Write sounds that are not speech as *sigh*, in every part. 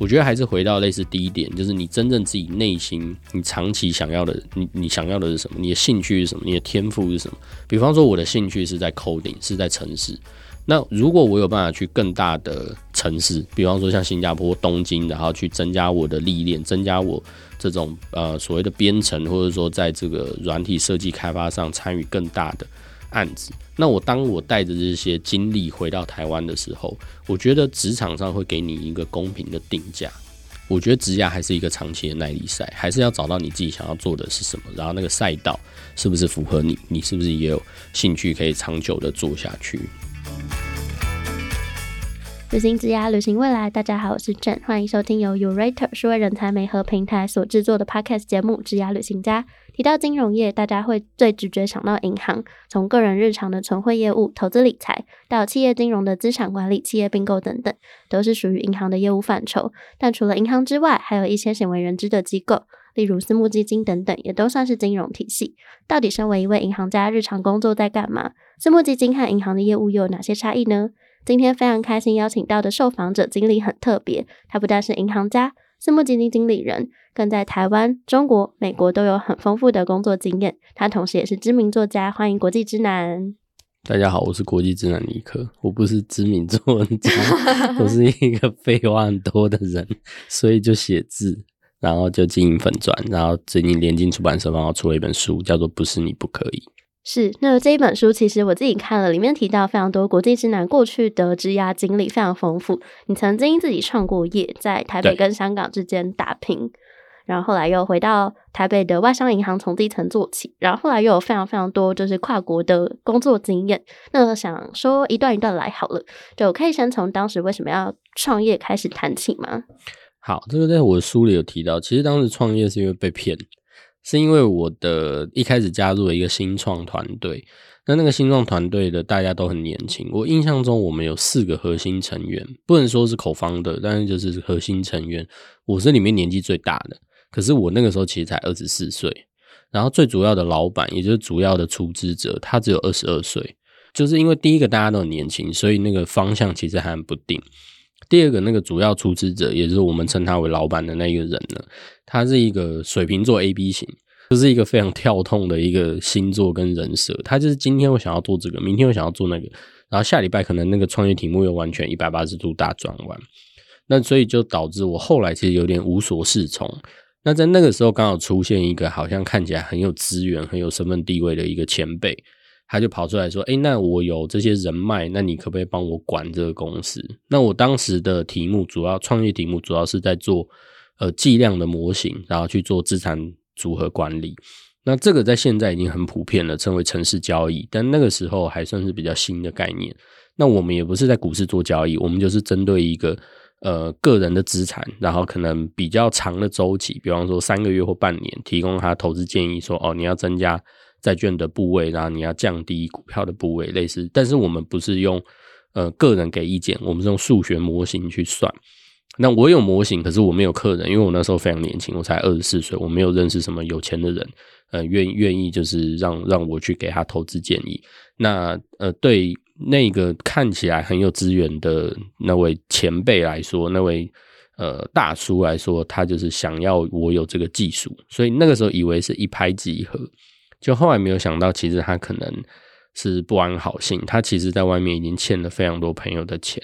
我觉得还是回到类似第一点，就是你真正自己内心，你长期想要的，你你想要的是什么？你的兴趣是什么？你的天赋是什么？比方说，我的兴趣是在 coding，是在城市。那如果我有办法去更大的城市，比方说像新加坡、东京，然后去增加我的历练，增加我这种呃所谓的编程，或者说在这个软体设计开发上参与更大的案子，那我当我带着这些经历回到台湾的时候，我觉得职场上会给你一个公平的定价。我觉得职涯还是一个长期的耐力赛，还是要找到你自己想要做的是什么，然后那个赛道是不是符合你，你是不是也有兴趣可以长久的做下去。旅行之涯，旅行未来。大家好，我是 Jen，，欢迎收听由 URATER 数位人才媒合平台所制作的 Podcast 节目《之涯旅行家》。提到金融业，大家会最直觉想到银行。从个人日常的存汇业务、投资理财，到企业金融的资产管理、企业并购等等，都是属于银行的业务范畴。但除了银行之外，还有一些鲜为人知的机构，例如私募基金等等，也都算是金融体系。到底身为一位银行家，日常工作在干嘛？私募基金和银行的业务又有哪些差异呢？今天非常开心邀请到的受访者经历很特别，他不但是银行家、私募基金经理人，更在台湾、中国、美国都有很丰富的工作经验。他同时也是知名作家，欢迎国际之南。大家好，我是国际之南尼克，我不是知名作家，我是一个 *laughs* 废话很多的人，所以就写字，然后就经营粉钻，然后最近联经出版社帮我出了一本书，叫做《不是你不可以》。是，那这一本书其实我自己看了，里面提到非常多国际之南过去的职涯经历非常丰富。你曾经自己创过业，在台北跟香港之间打拼，然后后来又回到台北的外商银行从低层做起，然后后来又有非常非常多就是跨国的工作经验。那想说一段一段来好了，就可以先从当时为什么要创业开始谈起吗？好，这个在我的书里有提到，其实当时创业是因为被骗。是因为我的一开始加入了一个新创团队，那那个新创团队的大家都很年轻。我印象中我们有四个核心成员，不能说是口方的，但是就是核心成员。我是里面年纪最大的，可是我那个时候其实才二十四岁。然后最主要的老板，也就是主要的出资者，他只有二十二岁。就是因为第一个大家都很年轻，所以那个方向其实还很不定。第二个那个主要出资者，也就是我们称他为老板的那一个人呢，他是一个水瓶座 A B 型，就是一个非常跳痛的一个星座跟人设。他就是今天我想要做这个，明天我想要做那个，然后下礼拜可能那个创业题目又完全一百八十度大转弯。那所以就导致我后来其实有点无所适从。那在那个时候刚好出现一个好像看起来很有资源、很有身份地位的一个前辈。他就跑出来说：“哎，那我有这些人脉，那你可不可以帮我管这个公司？”那我当时的题目主要创业题目主要是在做呃计量的模型，然后去做资产组合管理。那这个在现在已经很普遍了，称为城市交易，但那个时候还算是比较新的概念。那我们也不是在股市做交易，我们就是针对一个呃个人的资产，然后可能比较长的周期，比方说三个月或半年，提供他投资建议，说哦你要增加。债券的部位，然后你要降低股票的部位，类似。但是我们不是用呃个人给意见，我们是用数学模型去算。那我有模型，可是我没有客人，因为我那时候非常年轻，我才二十四岁，我没有认识什么有钱的人，呃，愿愿意就是让让我去给他投资建议。那呃，对那个看起来很有资源的那位前辈来说，那位呃大叔来说，他就是想要我有这个技术，所以那个时候以为是一拍即合。就后来没有想到，其实他可能是不安好心。他其实在外面已经欠了非常多朋友的钱，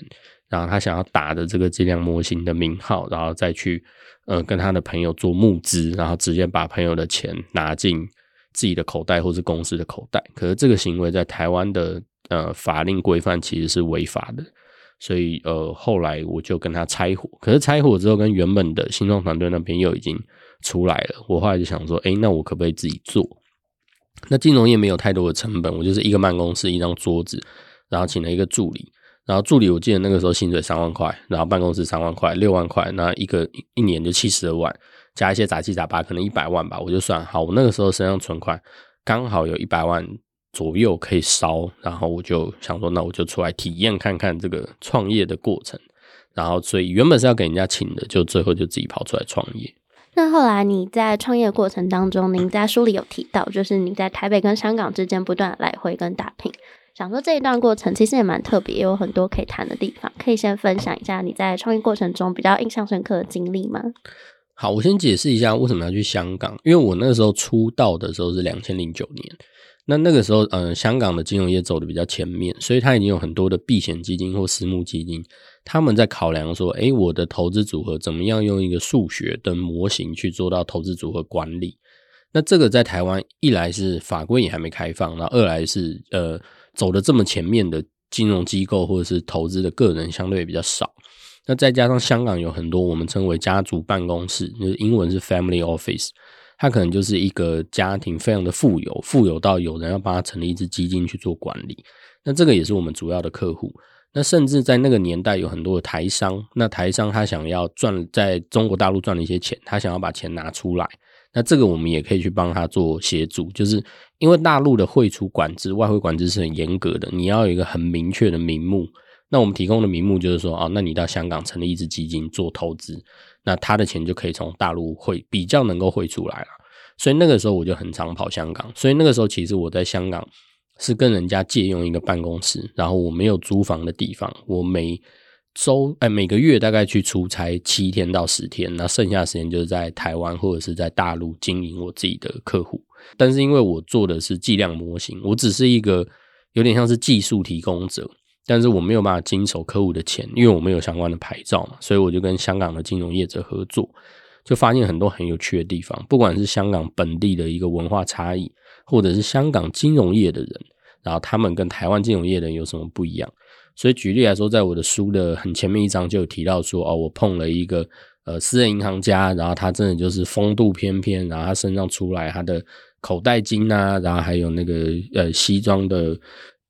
然后他想要打着这个质量模型的名号，然后再去呃跟他的朋友做募资，然后直接把朋友的钱拿进自己的口袋或是公司的口袋。可是这个行为在台湾的呃法令规范其实是违法的，所以呃后来我就跟他拆伙。可是拆伙之后，跟原本的新创团队那边又已经出来了。我后来就想说，哎，那我可不可以自己做？那金融业没有太多的成本，我就是一个办公室，一张桌子，然后请了一个助理，然后助理我记得那个时候薪水三万块，然后办公室三万块，六万块，那一个一年就七十二万，加一些杂七杂八，可能一百万吧，我就算。好，我那个时候身上存款刚好有一百万左右可以烧，然后我就想说，那我就出来体验看看这个创业的过程，然后所以原本是要给人家请的，就最后就自己跑出来创业。那后来你在创业过程当中，您在书里有提到，就是你在台北跟香港之间不断来回跟打拼，想说这一段过程其实也蛮特别，有很多可以谈的地方，可以先分享一下你在创业过程中比较印象深刻的经历吗？好，我先解释一下为什么要去香港，因为我那时候出道的时候是两千零九年，那那个时候，嗯，香港的金融业走的比较前面，所以它已经有很多的避险基金或私募基金，他们在考量说，诶，我的投资组合怎么样用一个数学的模型去做到投资组合管理。那这个在台湾一来是法规也还没开放，然后二来是呃走的这么前面的金融机构或者是投资的个人相对比较少。那再加上香港有很多我们称为家族办公室，就是英文是 family office，他可能就是一个家庭非常的富有，富有到有人要帮他成立一支基金去做管理。那这个也是我们主要的客户。那甚至在那个年代有很多的台商，那台商他想要赚在中国大陆赚了一些钱，他想要把钱拿出来，那这个我们也可以去帮他做协助，就是因为大陆的汇出管制、外汇管制是很严格的，你要有一个很明确的名目。那我们提供的名目就是说，哦，那你到香港成立一支基金做投资，那他的钱就可以从大陆汇比较能够汇出来了。所以那个时候我就很常跑香港。所以那个时候其实我在香港是跟人家借用一个办公室，然后我没有租房的地方，我每周哎每个月大概去出差七天到十天，那剩下的时间就是在台湾或者是在大陆经营我自己的客户。但是因为我做的是计量模型，我只是一个有点像是技术提供者。但是我没有办法经手客户的钱，因为我没有相关的牌照嘛，所以我就跟香港的金融业者合作，就发现很多很有趣的地方，不管是香港本地的一个文化差异，或者是香港金融业的人，然后他们跟台湾金融业的人有什么不一样。所以举例来说，在我的书的很前面一章就有提到说，哦，我碰了一个呃私人银行家，然后他真的就是风度翩翩，然后他身上出来他的口袋金啊，然后还有那个呃西装的。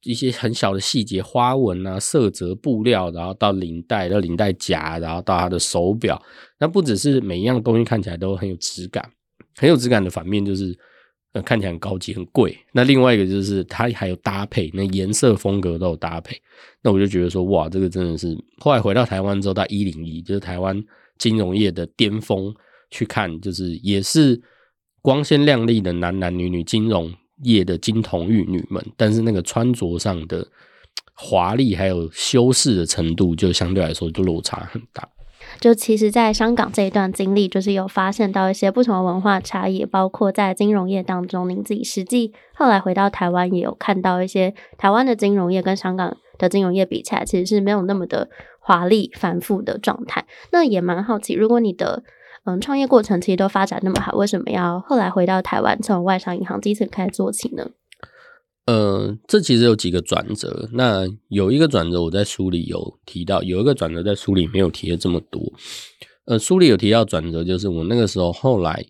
一些很小的细节，花纹啊、色泽、布料，然后到领带、到领带夹，然后到他的手表，那不只是每一样东西看起来都很有质感，很有质感的反面就是呃看起来很高级、很贵。那另外一个就是它还有搭配，那颜色风格都有搭配。那我就觉得说，哇，这个真的是后来回到台湾之后，到一零一就是台湾金融业的巅峰去看，就是也是光鲜亮丽的男男女女金融。业的金童玉女们，但是那个穿着上的华丽还有修饰的程度，就相对来说就落差很大。就其实，在香港这一段经历，就是有发现到一些不同的文化差异，包括在金融业当中，您自己实际后来回到台湾，也有看到一些台湾的金融业跟香港的金融业比起来，其实是没有那么的华丽繁复的状态。那也蛮好奇，如果你的。嗯，创业过程其实都发展那么好，为什么要后来回到台湾，从外商银行基层开始做起呢？呃，这其实有几个转折。那有一个转折，我在书里有提到；有一个转折，在书里没有提的这么多。呃，书里有提到转折，就是我那个时候后来，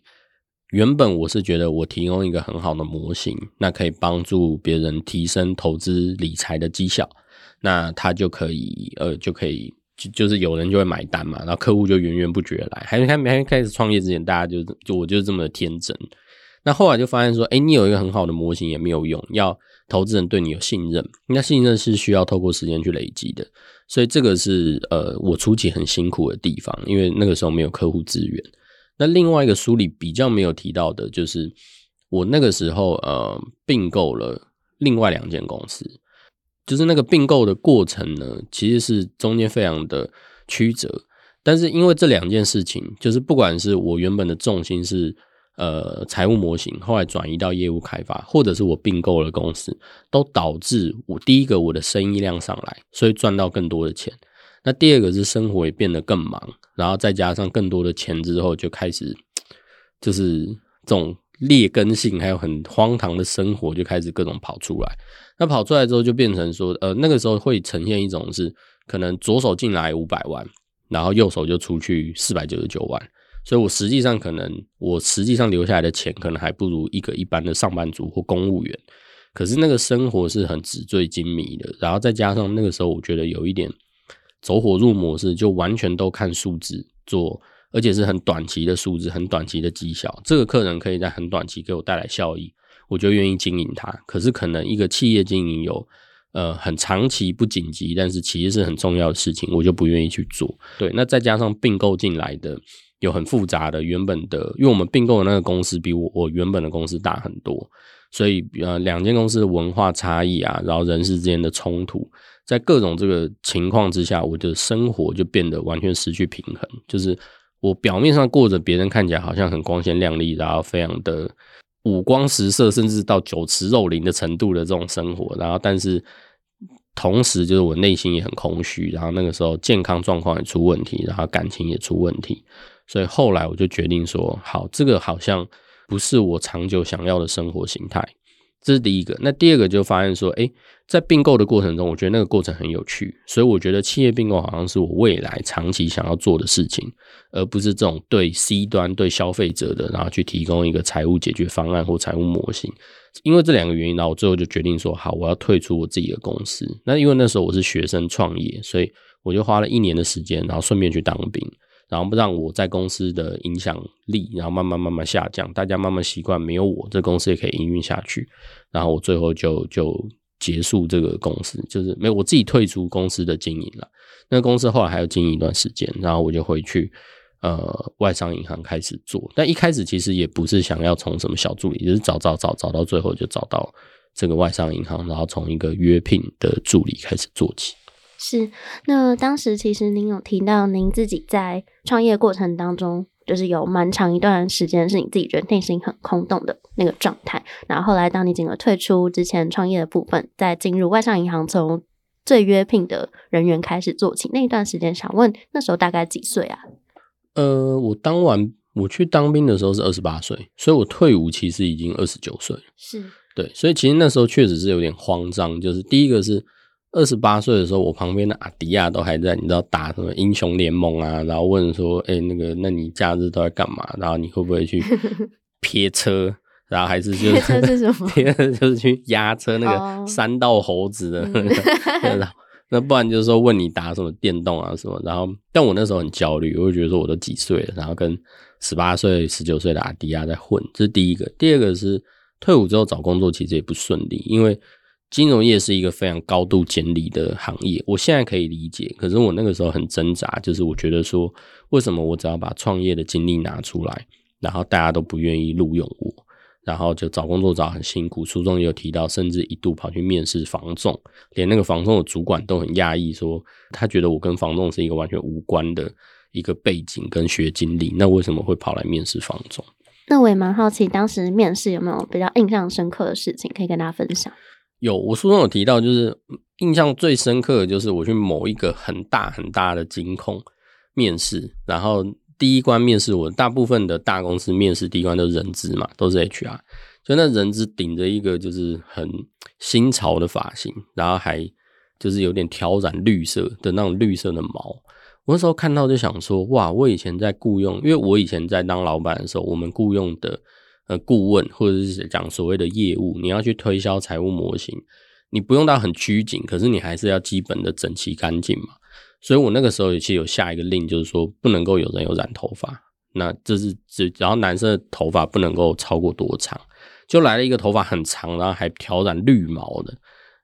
原本我是觉得我提供一个很好的模型，那可以帮助别人提升投资理财的绩效，那他就可以，呃，就可以。就就是有人就会买单嘛，然后客户就源源不绝来。还没开没开始创业之前，大家就就我就是这么天真。那后来就发现说，哎，你有一个很好的模型也没有用，要投资人对你有信任。那信任是需要透过时间去累积的，所以这个是呃我初期很辛苦的地方，因为那个时候没有客户资源。那另外一个书里比较没有提到的，就是我那个时候呃并购了另外两间公司。就是那个并购的过程呢，其实是中间非常的曲折，但是因为这两件事情，就是不管是我原本的重心是呃财务模型，后来转移到业务开发，或者是我并购了公司，都导致我第一个我的生意量上来，所以赚到更多的钱。那第二个是生活也变得更忙，然后再加上更多的钱之后，就开始就是这种。劣根性还有很荒唐的生活就开始各种跑出来，那跑出来之后就变成说，呃，那个时候会呈现一种是可能左手进来五百万，然后右手就出去四百九十九万，所以我实际上可能我实际上留下来的钱可能还不如一个一般的上班族或公务员，可是那个生活是很纸醉金迷的，然后再加上那个时候我觉得有一点走火入魔式，就完全都看数字做。而且是很短期的数字，很短期的绩效。这个客人可以在很短期给我带来效益，我就愿意经营它。可是可能一个企业经营有呃很长期不紧急，但是其实是很重要的事情，我就不愿意去做。对，那再加上并购进来的有很复杂的原本的，因为我们并购的那个公司比我我原本的公司大很多，所以呃，两间公司的文化差异啊，然后人事之间的冲突，在各种这个情况之下，我的生活就变得完全失去平衡。就是我表面上过着别人看起来好像很光鲜亮丽，然后非常的五光十色，甚至到酒池肉林的程度的这种生活，然后但是同时就是我内心也很空虚，然后那个时候健康状况也出问题，然后感情也出问题，所以后来我就决定说，好，这个好像。不是我长久想要的生活形态，这是第一个。那第二个就发现说，哎，在并购的过程中，我觉得那个过程很有趣，所以我觉得企业并购好像是我未来长期想要做的事情，而不是这种对 C 端对消费者的，然后去提供一个财务解决方案或财务模型。因为这两个原因，然后我最后就决定说，好，我要退出我自己的公司。那因为那时候我是学生创业，所以我就花了一年的时间，然后顺便去当兵。然后让我在公司的影响力，然后慢慢慢慢下降，大家慢慢习惯没有我，这公司也可以营运下去。然后我最后就就结束这个公司，就是没有我自己退出公司的经营了。那公司后来还要经营一段时间，然后我就回去呃外商银行开始做。但一开始其实也不是想要从什么小助理，就是找找找找到最后就找到这个外商银行，然后从一个约聘的助理开始做起。是，那当时其实您有提到，您自己在创业过程当中，就是有蛮长一段时间是你自己觉得内心很空洞的那个状态。然后后来，当你整个退出之前创业的部分，再进入外商银行，从最约聘的人员开始做起，那一段时间，想问那时候大概几岁啊？呃，我当完我去当兵的时候是二十八岁，所以我退伍其实已经二十九岁。是对，所以其实那时候确实是有点慌张，就是第一个是。二十八岁的时候，我旁边的阿迪亚都还在，你知道打什么英雄联盟啊？然后问说：“哎，那个，那你假日都在干嘛？然后你会不会去 *laughs* 撇车？然后还是就是车是什么？*laughs* 撇就是去压车那个三道猴子的那个。那不然就是说问你打什么电动啊什么？然后，但我那时候很焦虑，我会觉得说我都几岁了，然后跟十八岁、十九岁的阿迪亚在混，这是第一个。第二个是退伍之后找工作其实也不顺利，因为。金融业是一个非常高度简理的行业，我现在可以理解，可是我那个时候很挣扎，就是我觉得说，为什么我只要把创业的经历拿出来，然后大家都不愿意录用我，然后就找工作找很辛苦。书中也有提到，甚至一度跑去面试房仲，连那个房仲的主管都很讶异，说他觉得我跟房仲是一个完全无关的一个背景跟学经历，那为什么会跑来面试房仲？那我也蛮好奇，当时面试有没有比较印象深刻的事情可以跟大家分享？有，我书中有提到，就是印象最深刻的就是我去某一个很大很大的金控面试，然后第一关面试，我大部分的大公司面试第一关都是人资嘛，都是 HR，就那人资顶着一个就是很新潮的发型，然后还就是有点挑染绿色的那种绿色的毛，我那时候看到就想说，哇，我以前在雇佣，因为我以前在当老板的时候，我们雇佣的。呃，顾问或者是讲所谓的业务，你要去推销财务模型，你不用到很拘谨，可是你还是要基本的整齐干净嘛。所以我那个时候也其实有下一个令，就是说不能够有人有染头发，那这是只然后男生的头发不能够超过多长，就来了一个头发很长，然后还挑染绿毛的。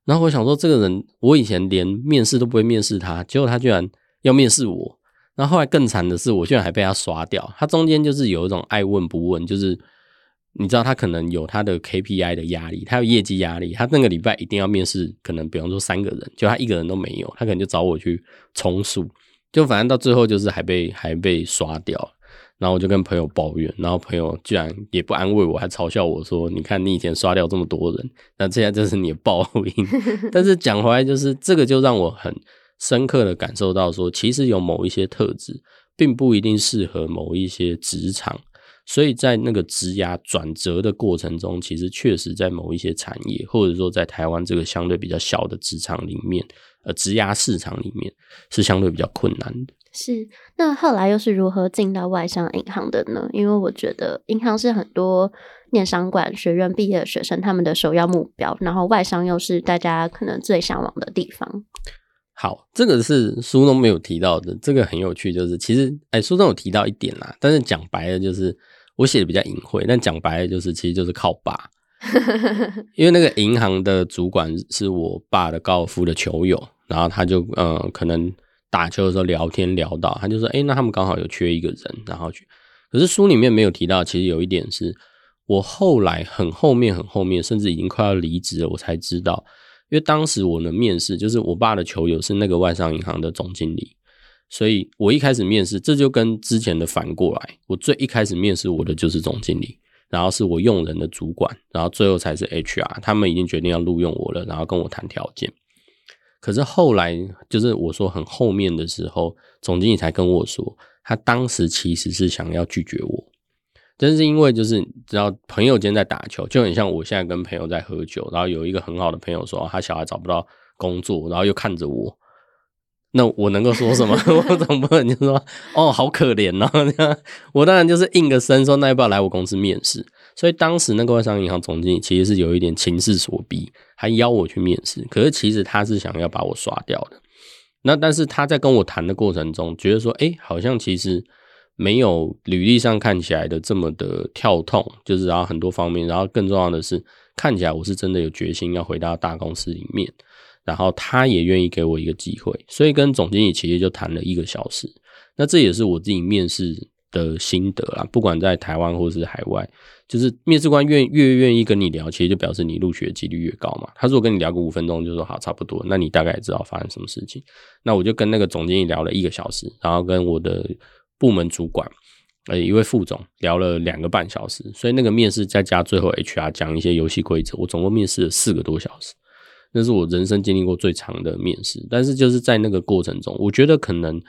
然后我想说，这个人我以前连面试都不会面试他，结果他居然要面试我。然后后来更惨的是，我居然还被他刷掉。他中间就是有一种爱问不问，就是。你知道他可能有他的 KPI 的压力，他有业绩压力，他那个礼拜一定要面试，可能比方说三个人，就他一个人都没有，他可能就找我去充数，就反正到最后就是还被还被刷掉然后我就跟朋友抱怨，然后朋友居然也不安慰我，还嘲笑我说：“你看你以前刷掉这么多人，那现在这是你的报应。*laughs* ”但是讲回来，就是这个就让我很深刻的感受到说，其实有某一些特质，并不一定适合某一些职场。所以在那个职涯转折的过程中，其实确实在某一些产业，或者说在台湾这个相对比较小的职场里面，呃，职涯市场里面是相对比较困难的。是，那后来又是如何进到外商银行的呢？因为我觉得银行是很多念商管学院毕业的学生他们的首要目标，然后外商又是大家可能最向往的地方。好，这个是书中没有提到的，这个很有趣，就是其实哎，书中有提到一点啦，但是讲白了就是。我写的比较隐晦，但讲白了就是，其实就是靠爸，*laughs* 因为那个银行的主管是我爸的高尔夫的球友，然后他就呃可能打球的时候聊天聊到，他就说，哎，那他们刚好有缺一个人，然后去。可是书里面没有提到，其实有一点是我后来很后面很后面，甚至已经快要离职了，我才知道，因为当时我的面试就是我爸的球友是那个外商银行的总经理，所以我一开始面试，这就跟之前的反过来，我最一开始面试我的就是总经理，然后是我用人的主管，然后最后才是 HR，他们已经决定要录用我了，然后跟我谈条件。可是后来就是我说很后面的时候，总经理才跟我说，他当时其实是想要拒绝我。真是因为就是知道朋友间在打球，就很像我现在跟朋友在喝酒，然后有一个很好的朋友说他小孩找不到工作，然后又看着我，那我能够说什么？*laughs* 我总不能就说哦好可怜哦，我当然就是应个声说那要不要来我公司面试？所以当时那个外商银行总经理其实是有一点情势所逼，还邀我去面试，可是其实他是想要把我刷掉的。那但是他在跟我谈的过程中，觉得说哎好像其实。没有履历上看起来的这么的跳痛，就是然后很多方面，然后更重要的是看起来我是真的有决心要回到大公司里面，然后他也愿意给我一个机会，所以跟总经理其实就谈了一个小时。那这也是我自己面试的心得啦，不管在台湾或是海外，就是面试官愿越愿意跟你聊，其实就表示你录取的几率越高嘛。他如果跟你聊个五分钟，就说好差不多，那你大概知道发生什么事情。那我就跟那个总经理聊了一个小时，然后跟我的。部门主管，呃，一位副总聊了两个半小时，所以那个面试再加最后 HR 讲一些游戏规则，我总共面试了四个多小时，那是我人生经历过最长的面试。但是就是在那个过程中，我觉得可能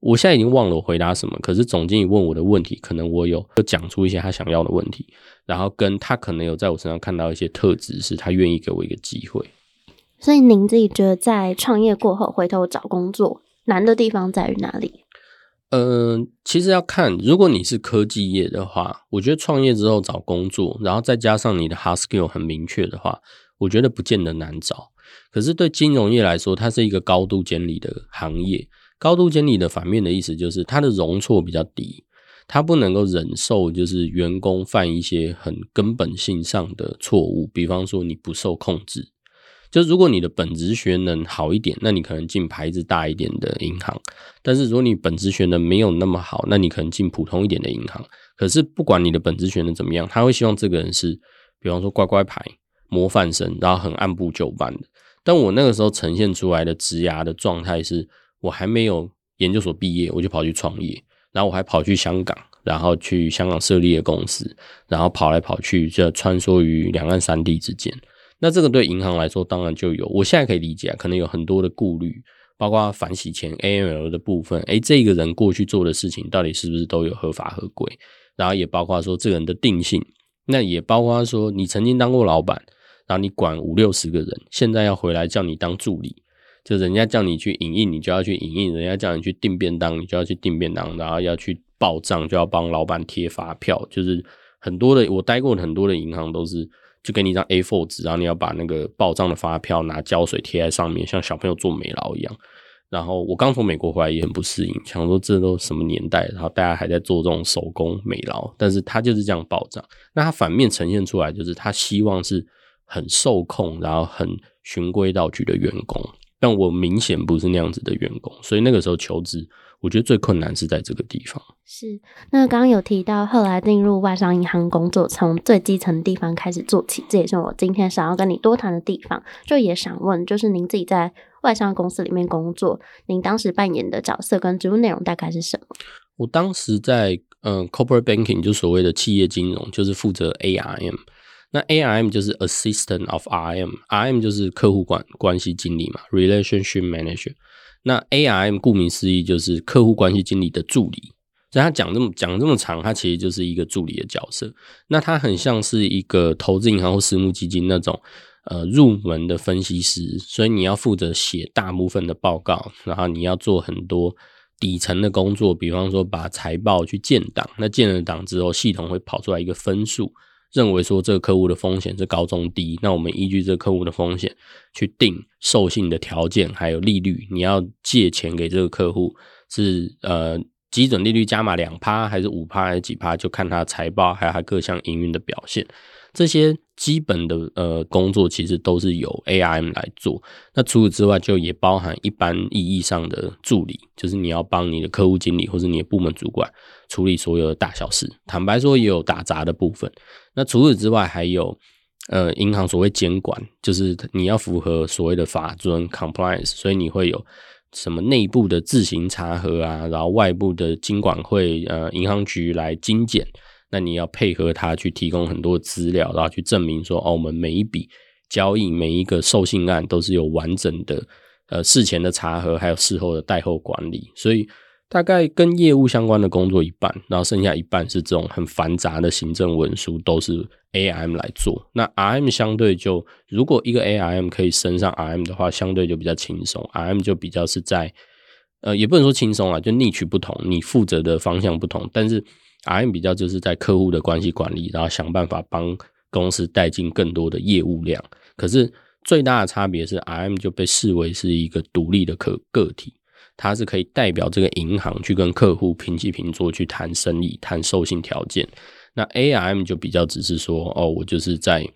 我现在已经忘了我回答什么，可是总经理问我的问题，可能我有讲出一些他想要的问题，然后跟他可能有在我身上看到一些特质，是他愿意给我一个机会。所以您自己觉得在创业过后回头找工作难的地方在于哪里？嗯，其实要看，如果你是科技业的话，我觉得创业之后找工作，然后再加上你的 hard skill 很明确的话，我觉得不见得难找。可是对金融业来说，它是一个高度监理的行业。高度监理的反面的意思就是它的容错比较低，它不能够忍受就是员工犯一些很根本性上的错误，比方说你不受控制。就如果你的本职学能好一点，那你可能进牌子大一点的银行；但是如果你本职学能没有那么好，那你可能进普通一点的银行。可是不管你的本职学能怎么样，他会希望这个人是，比方说乖乖牌、模范生，然后很按部就班的。但我那个时候呈现出来的职涯的状态是，我还没有研究所毕业，我就跑去创业，然后我还跑去香港，然后去香港设立的公司，然后跑来跑去，就穿梭于两岸三地之间。那这个对银行来说，当然就有，我现在可以理解，可能有很多的顾虑，包括反洗钱 AML 的部分。诶，这个人过去做的事情到底是不是都有合法合规？然后也包括说这个人的定性，那也包括说你曾经当过老板，然后你管五六十个人，现在要回来叫你当助理，就人家叫你去影印，你就要去影印；人家叫你去订便当，你就要去订便当，然后要去报账，就要帮老板贴发票。就是很多的，我待过很多的银行都是。就给你一张 A4 纸，然后你要把那个报账的发票拿胶水贴在上面，像小朋友做美劳一样。然后我刚从美国回来也很不适应，想说这都什么年代，然后大家还在做这种手工美劳，但是他就是这样报账。那他反面呈现出来就是他希望是很受控，然后很循规蹈矩的员工。但我明显不是那样子的员工，所以那个时候求职。我觉得最困难是在这个地方。是，那刚刚有提到后来进入外商银行工作，从最基层地方开始做起，这也是我今天想要跟你多谈的地方。就也想问，就是您自己在外商公司里面工作，您当时扮演的角色跟职务内容大概是什么？我当时在嗯，corporate banking 就所谓的企业金融，就是负责 ARM。那 ARM 就是 assistant of RM，RM 就是客户关关系经理嘛，relationship manager。那 ARM 顾名思义就是客户关系经理的助理，所以他讲这么讲这么长，他其实就是一个助理的角色。那他很像是一个投资银行或私募基金那种呃入门的分析师，所以你要负责写大部分的报告，然后你要做很多底层的工作，比方说把财报去建档，那建了档之后，系统会跑出来一个分数。认为说这个客户的风险是高中低，那我们依据这个客户的风险去定授信的条件，还有利率。你要借钱给这个客户是呃基准利率加码两趴还是五趴还是几趴，就看他财报还有他各项营运的表现。这些基本的呃工作其实都是由 A I M 来做。那除此之外，就也包含一般意义上的助理，就是你要帮你的客户经理或者你的部门主管处理所有的大小事。坦白说，也有打杂的部分。那除此之外，还有呃银行所谓监管，就是你要符合所谓的法遵 compliance，所以你会有什么内部的自行查核啊，然后外部的经管会呃银行局来精简。那你要配合他去提供很多资料，然后去证明说，哦，我们每一笔交易、每一个授信案都是有完整的呃事前的查核，还有事后的贷后管理。所以大概跟业务相关的工作一半，然后剩下一半是这种很繁杂的行政文书，都是 ARM 来做。那 RM 相对就，如果一个 ARM 可以升上 RM 的话，相对就比较轻松。RM 就比较是在呃，也不能说轻松啊，就逆取不同，你负责的方向不同，但是。R M 比较就是在客户的关系管理，然后想办法帮公司带进更多的业务量。可是最大的差别是，R M 就被视为是一个独立的个个体，它是可以代表这个银行去跟客户平起平坐去谈生意、谈授信条件。那 A R M 就比较只是说，哦，我就是在，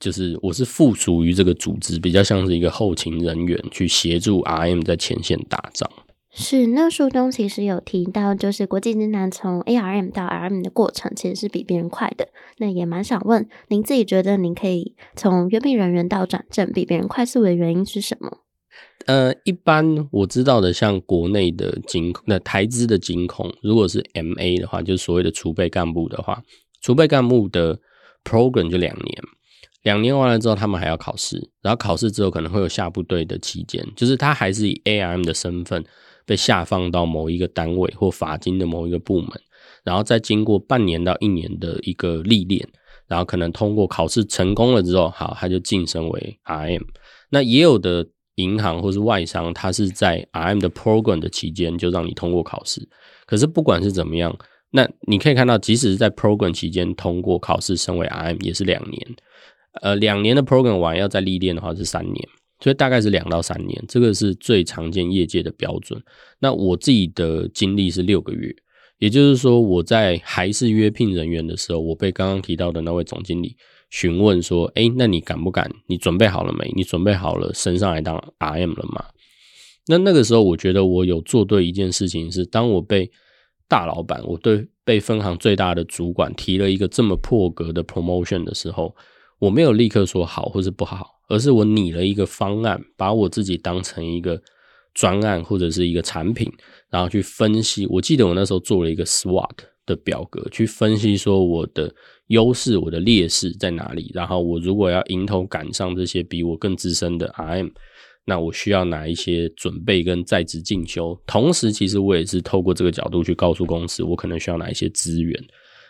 就是我是附属于这个组织，比较像是一个后勤人员去协助 R M 在前线打仗。是，那书中其实有提到，就是国际之南从 ARM 到 RM 的过程，其实是比别人快的。那也蛮想问，您自己觉得您可以从约聘人员到转正比别人快速的原因是什么？呃，一般我知道的，像国内的金那台资的金控，如果是 MA 的话，就是所谓的储备干部的话，储备干部的 program 就两年，两年完了之后，他们还要考试，然后考试之后可能会有下部队的期间，就是他还是以 ARM 的身份。被下放到某一个单位或法金的某一个部门，然后再经过半年到一年的一个历练，然后可能通过考试成功了之后，好，他就晋升为 RM。那也有的银行或是外商，他是在 RM 的 program 的期间就让你通过考试。可是不管是怎么样，那你可以看到，即使是在 program 期间通过考试升为 RM，也是两年。呃，两年的 program 完要再历练的话是三年。所以大概是两到三年，这个是最常见业界的标准。那我自己的经历是六个月，也就是说我在还是约聘人员的时候，我被刚刚提到的那位总经理询问说：“哎，那你敢不敢？你准备好了没？你准备好了升上来当 RM 了吗？”那那个时候，我觉得我有做对一件事情，是当我被大老板，我对被分行最大的主管提了一个这么破格的 promotion 的时候，我没有立刻说好或是不好。而是我拟了一个方案，把我自己当成一个专案或者是一个产品，然后去分析。我记得我那时候做了一个 SWOT 的表格，去分析说我的优势、我的劣势在哪里。然后我如果要迎头赶上这些比我更资深的 RM，那我需要哪一些准备跟在职进修？同时，其实我也是透过这个角度去告诉公司，我可能需要哪一些资源。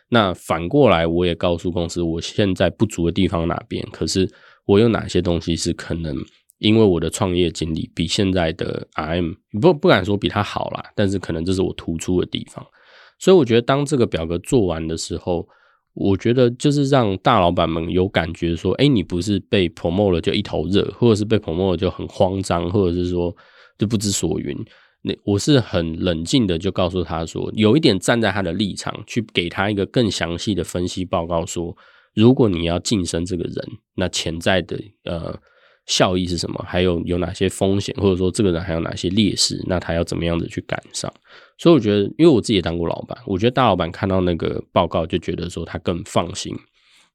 那反过来，我也告诉公司，我现在不足的地方哪边？可是。我有哪些东西是可能因为我的创业经历比现在的 RM 不不敢说比他好啦，但是可能这是我突出的地方。所以我觉得当这个表格做完的时候，我觉得就是让大老板们有感觉说，哎，你不是被 promote 了就一头热，或者是被 promote 了就很慌张，或者是说就不知所云。那我是很冷静的就告诉他说，有一点站在他的立场去给他一个更详细的分析报告说。如果你要晋升这个人，那潜在的呃效益是什么？还有有哪些风险？或者说这个人还有哪些劣势？那他要怎么样的去赶上？所以我觉得，因为我自己也当过老板，我觉得大老板看到那个报告就觉得说他更放心，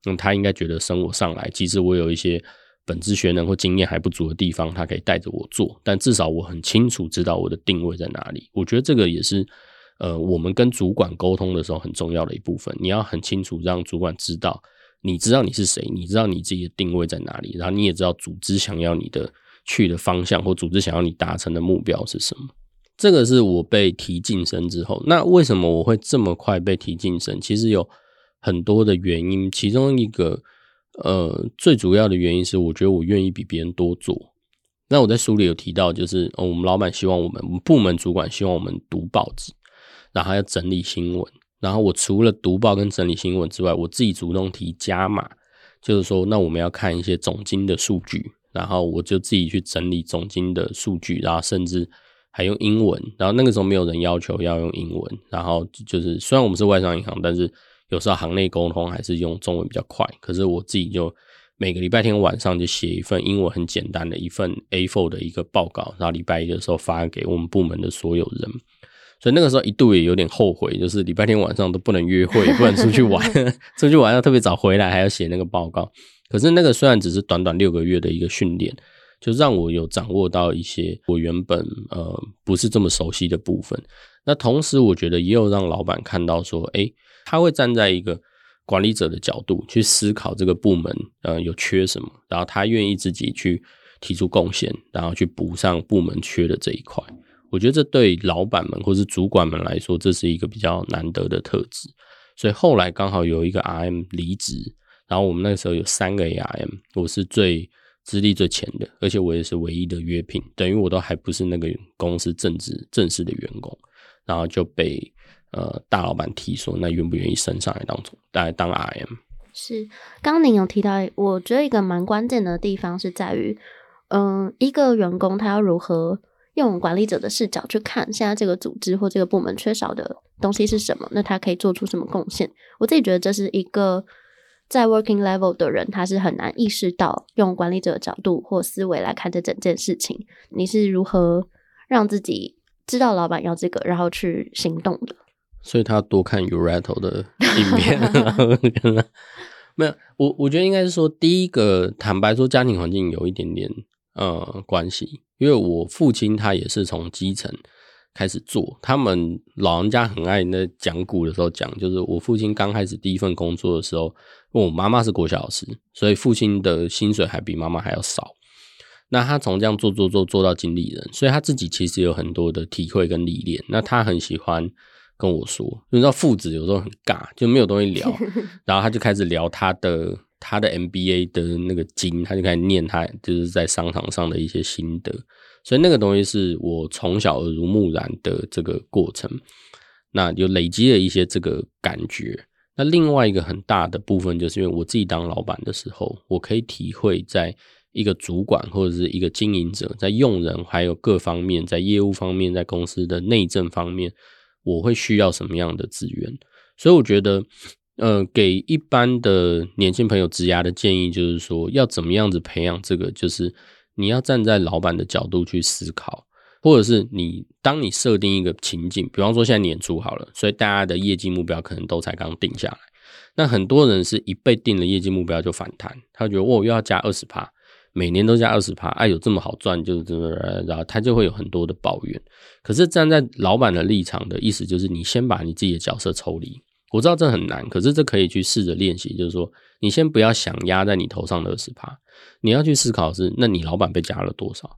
嗯，他应该觉得升我上来，其实我有一些本质学能或经验还不足的地方，他可以带着我做，但至少我很清楚知道我的定位在哪里。我觉得这个也是呃我们跟主管沟通的时候很重要的一部分，你要很清楚让主管知道。你知道你是谁，你知道你自己的定位在哪里，然后你也知道组织想要你的去的方向，或组织想要你达成的目标是什么。这个是我被提晋升之后，那为什么我会这么快被提晋升？其实有很多的原因，其中一个呃最主要的原因是，我觉得我愿意比别人多做。那我在书里有提到，就是我们老板希望我们，我们部门主管希望我们读报纸，然后要整理新闻。然后我除了读报跟整理新闻之外，我自己主动提加码，就是说，那我们要看一些总金的数据，然后我就自己去整理总金的数据，然后甚至还用英文。然后那个时候没有人要求要用英文，然后就是虽然我们是外商银行，但是有时候行内沟通还是用中文比较快。可是我自己就每个礼拜天晚上就写一份英文很简单的一份 A4 的一个报告，然后礼拜一的时候发给我们部门的所有人。所以那个时候一度也有点后悔，就是礼拜天晚上都不能约会，不能出去玩，*laughs* 出去玩要特别早回来，还要写那个报告。可是那个虽然只是短短六个月的一个训练，就让我有掌握到一些我原本呃不是这么熟悉的部分。那同时我觉得也有让老板看到说，诶，他会站在一个管理者的角度去思考这个部门呃有缺什么，然后他愿意自己去提出贡献，然后去补上部门缺的这一块。我觉得这对老板们或是主管们来说，这是一个比较难得的特质。所以后来刚好有一个 RM 离职，然后我们那时候有三个 ARM，我是最资历最浅的，而且我也是唯一的约聘，等于我都还不是那个公司正职正式的员工，然后就被呃大老板提说，那愿不愿意升上来当总，来当 RM？是，刚刚您有提到，我觉得一个蛮关键的地方是在于，嗯，一个员工他要如何。用管理者的视角去看现在这个组织或这个部门缺少的东西是什么，那他可以做出什么贡献？我自己觉得这是一个在 working level 的人，他是很难意识到用管理者的角度或思维来看这整件事情。你是如何让自己知道老板要这个，然后去行动的？所以他多看 Urato 的影片。没有，我我觉得应该是说，第一个坦白说，家庭环境有一点点呃关系。因为我父亲他也是从基层开始做，他们老人家很爱那讲古的时候讲，就是我父亲刚开始第一份工作的时候，我妈妈是国小老师，所以父亲的薪水还比妈妈还要少。那他从这样做做做做到经理人，所以他自己其实有很多的体会跟历练。那他很喜欢跟我说，你知道父子有时候很尬，就没有东西聊，*laughs* 然后他就开始聊他的。他的 MBA 的那个经，他就开始念他就是在商场上的一些心得，所以那个东西是我从小耳濡目染的这个过程，那有累积了一些这个感觉。那另外一个很大的部分，就是因为我自己当老板的时候，我可以体会在一个主管或者是一个经营者在用人还有各方面，在业务方面，在公司的内政方面，我会需要什么样的资源，所以我觉得。呃，给一般的年轻朋友职涯的建议就是说，要怎么样子培养这个，就是你要站在老板的角度去思考，或者是你当你设定一个情境，比方说现在年初好了，所以大家的业绩目标可能都才刚定下来，那很多人是一被定了业绩目标就反弹，他觉得我又要加二十趴，每年都加二十趴，哎，有这么好赚，就是这么，然后他就会有很多的抱怨。可是站在老板的立场的意思就是，你先把你自己的角色抽离。我知道这很难，可是这可以去试着练习。就是说，你先不要想压在你头上的二十趴，你要去思考是，那你老板被加了多少？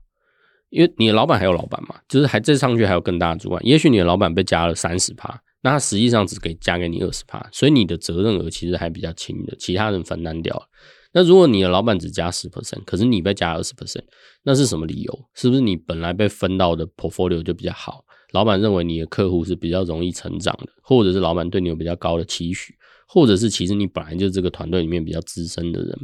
因为你的老板还有老板嘛，就是还再上去还有更大的主管。也许你的老板被加了三十趴，那他实际上只给加给你二十趴，所以你的责任额其实还比较轻的，其他人分担掉了。那如果你的老板只加十 percent，可是你被加二十 percent，那是什么理由？是不是你本来被分到的 portfolio 就比较好？老板认为你的客户是比较容易成长的，或者是老板对你有比较高的期许，或者是其实你本来就是这个团队里面比较资深的人，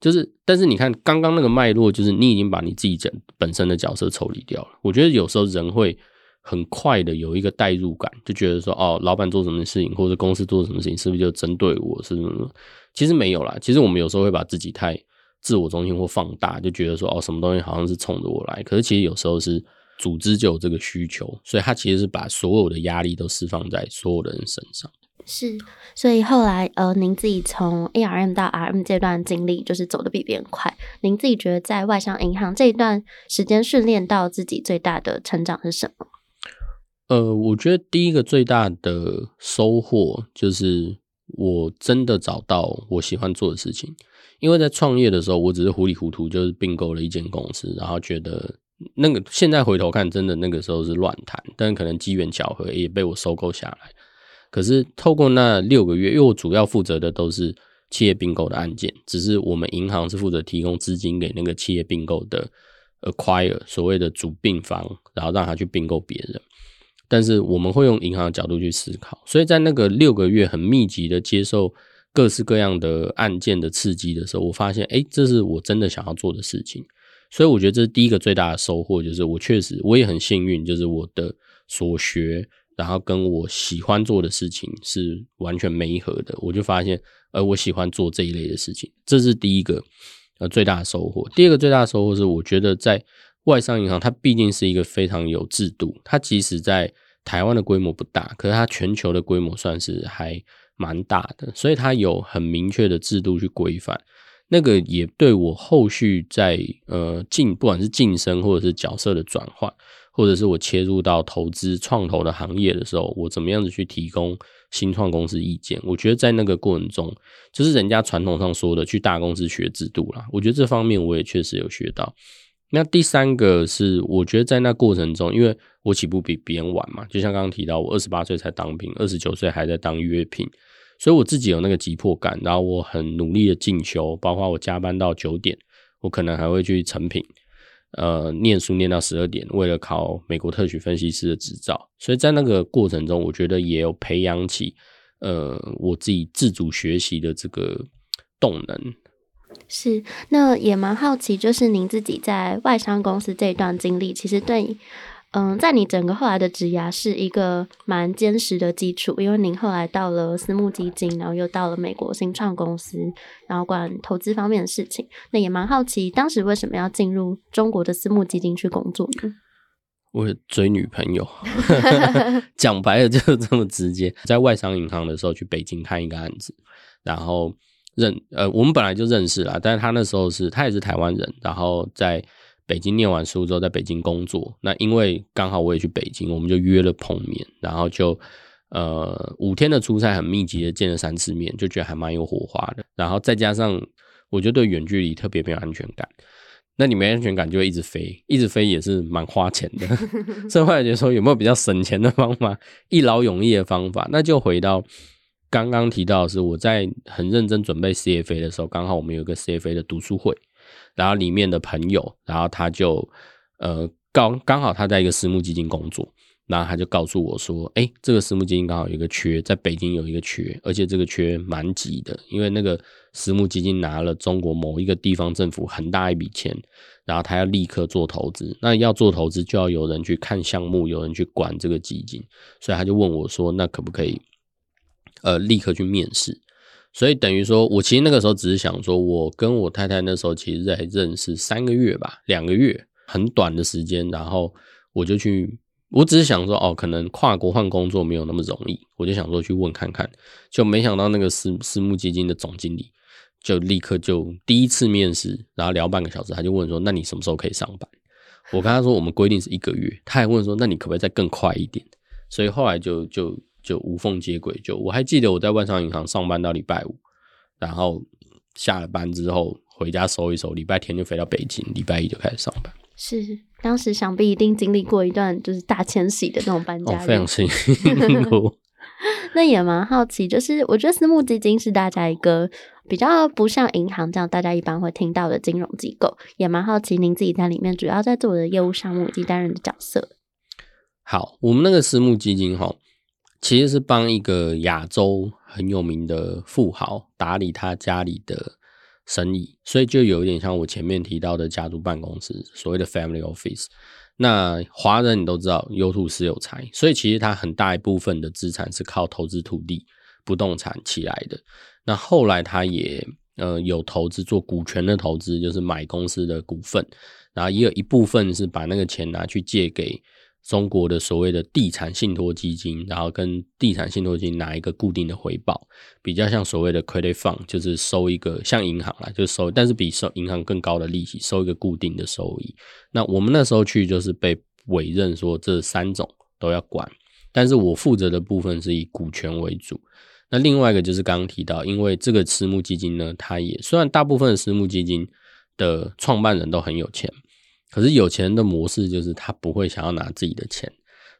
就是但是你看刚刚那个脉络，就是你已经把你自己整本身的角色抽离掉了。我觉得有时候人会很快的有一个代入感，就觉得说哦，老板做什么事情，或者公司做什么事情，是不是就针对我？是什么？其实没有啦。其实我们有时候会把自己太自我中心或放大，就觉得说哦，什么东西好像是冲着我来。可是其实有时候是。组织就有这个需求，所以他其实是把所有的压力都释放在所有的人身上。是，所以后来呃，您自己从 ARM 到 RM 这段经历，就是走的比别人快。您自己觉得在外商银行这一段时间训练到自己最大的成长是什么？呃，我觉得第一个最大的收获就是我真的找到我喜欢做的事情。因为在创业的时候，我只是糊里糊涂就是并购了一间公司，然后觉得。那个现在回头看，真的那个时候是乱谈，但可能机缘巧合也被我收购下来。可是透过那六个月，因为我主要负责的都是企业并购的案件，只是我们银行是负责提供资金给那个企业并购的 acquire 所谓的主并方，然后让他去并购别人。但是我们会用银行的角度去思考，所以在那个六个月很密集的接受各式各样的案件的刺激的时候，我发现，哎，这是我真的想要做的事情。所以我觉得这是第一个最大的收获，就是我确实我也很幸运，就是我的所学，然然后跟我喜欢做的事情是完全没合的，我就发现，呃，我喜欢做这一类的事情，这是第一个呃最大的收获。第二个最大的收获是，我觉得在外商银行，它毕竟是一个非常有制度，它即使在台湾的规模不大，可是它全球的规模算是还蛮大的，所以它有很明确的制度去规范。那个也对我后续在呃晋，不管是晋升或者是角色的转换，或者是我切入到投资创投的行业的时候，我怎么样子去提供新创公司意见？我觉得在那个过程中，就是人家传统上说的去大公司学制度啦。我觉得这方面我也确实有学到。那第三个是，我觉得在那过程中，因为我起步比别人晚嘛，就像刚刚提到，我二十八岁才当兵，二十九岁还在当约聘。所以我自己有那个急迫感，然后我很努力的进修，包括我加班到九点，我可能还会去成品，呃，念书念到十二点，为了考美国特许分析师的执照。所以在那个过程中，我觉得也有培养起，呃，我自己自主学习的这个动能。是，那也蛮好奇，就是您自己在外商公司这一段经历，其实对。嗯，在你整个后来的职涯是一个蛮坚实的基础，因为您后来到了私募基金，然后又到了美国新创公司，然后管投资方面的事情。那也蛮好奇，当时为什么要进入中国的私募基金去工作呢？*laughs* 我追女朋友，*laughs* 讲白了就是这么直接。在外商银行的时候去北京看一个案子，然后认呃，我们本来就认识了，但是他那时候是他也是台湾人，然后在。北京念完书之后，在北京工作。那因为刚好我也去北京，我们就约了碰面，然后就呃五天的出差，很密集的见了三次面，就觉得还蛮有火花的。然后再加上，我觉得对远距离特别没有安全感。那你没安全感，就会一直飞，一直飞也是蛮花钱的。*laughs* 所以后来就说有没有比较省钱的方法，一劳永逸的方法？那就回到刚刚提到是，我在很认真准备 CFA 的时候，刚好我们有一个 CFA 的读书会。然后里面的朋友，然后他就呃刚刚好他在一个私募基金工作，然后他就告诉我说：“哎，这个私募基金刚好有一个缺，在北京有一个缺，而且这个缺蛮急的，因为那个私募基金拿了中国某一个地方政府很大一笔钱，然后他要立刻做投资，那要做投资就要有人去看项目，有人去管这个基金，所以他就问我说：那可不可以呃立刻去面试？”所以等于说，我其实那个时候只是想说，我跟我太太那时候其实在认识三个月吧，两个月，很短的时间。然后我就去，我只是想说，哦，可能跨国换工作没有那么容易，我就想说去问看看。就没想到那个私私募基金的总经理就立刻就第一次面试，然后聊半个小时，他就问说，那你什么时候可以上班？我跟他说，我们规定是一个月。他还问说，那你可不可以再更快一点？所以后来就就。就无缝接轨，就我还记得我在万商银行上班到礼拜五，然后下了班之后回家收一收，礼拜天就飞到北京，礼拜一就开始上班。是，当时想必一定经历过一段就是大迁徙的那种搬家，非常辛苦。*laughs* 那也蛮好奇，就是我觉得私募基金是大家一个比较不像银行这样大家一般会听到的金融机构，也蛮好奇您自己在里面主要在做的业务项目以及担任的角色。好，我们那个私募基金哈。其实是帮一个亚洲很有名的富豪打理他家里的生意，所以就有一点像我前面提到的家族办公室，所谓的 family office。那华人你都知道有土是有财，所以其实他很大一部分的资产是靠投资土地、不动产起来的。那后来他也呃有投资做股权的投资，就是买公司的股份，然后也有一部分是把那个钱拿去借给。中国的所谓的地产信托基金，然后跟地产信托基金拿一个固定的回报，比较像所谓的 credit fund，就是收一个像银行啦，就收，但是比收银行更高的利息，收一个固定的收益。那我们那时候去就是被委任说这三种都要管，但是我负责的部分是以股权为主。那另外一个就是刚刚提到，因为这个私募基金呢，它也虽然大部分的私募基金的创办人都很有钱。可是有钱人的模式就是他不会想要拿自己的钱，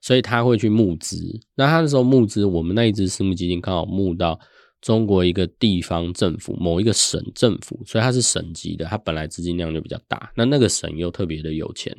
所以他会去募资。那他那时候募资，我们那一支私募基金刚好募到中国一个地方政府某一个省政府，所以它是省级的，它本来资金量就比较大。那那个省又特别的有钱，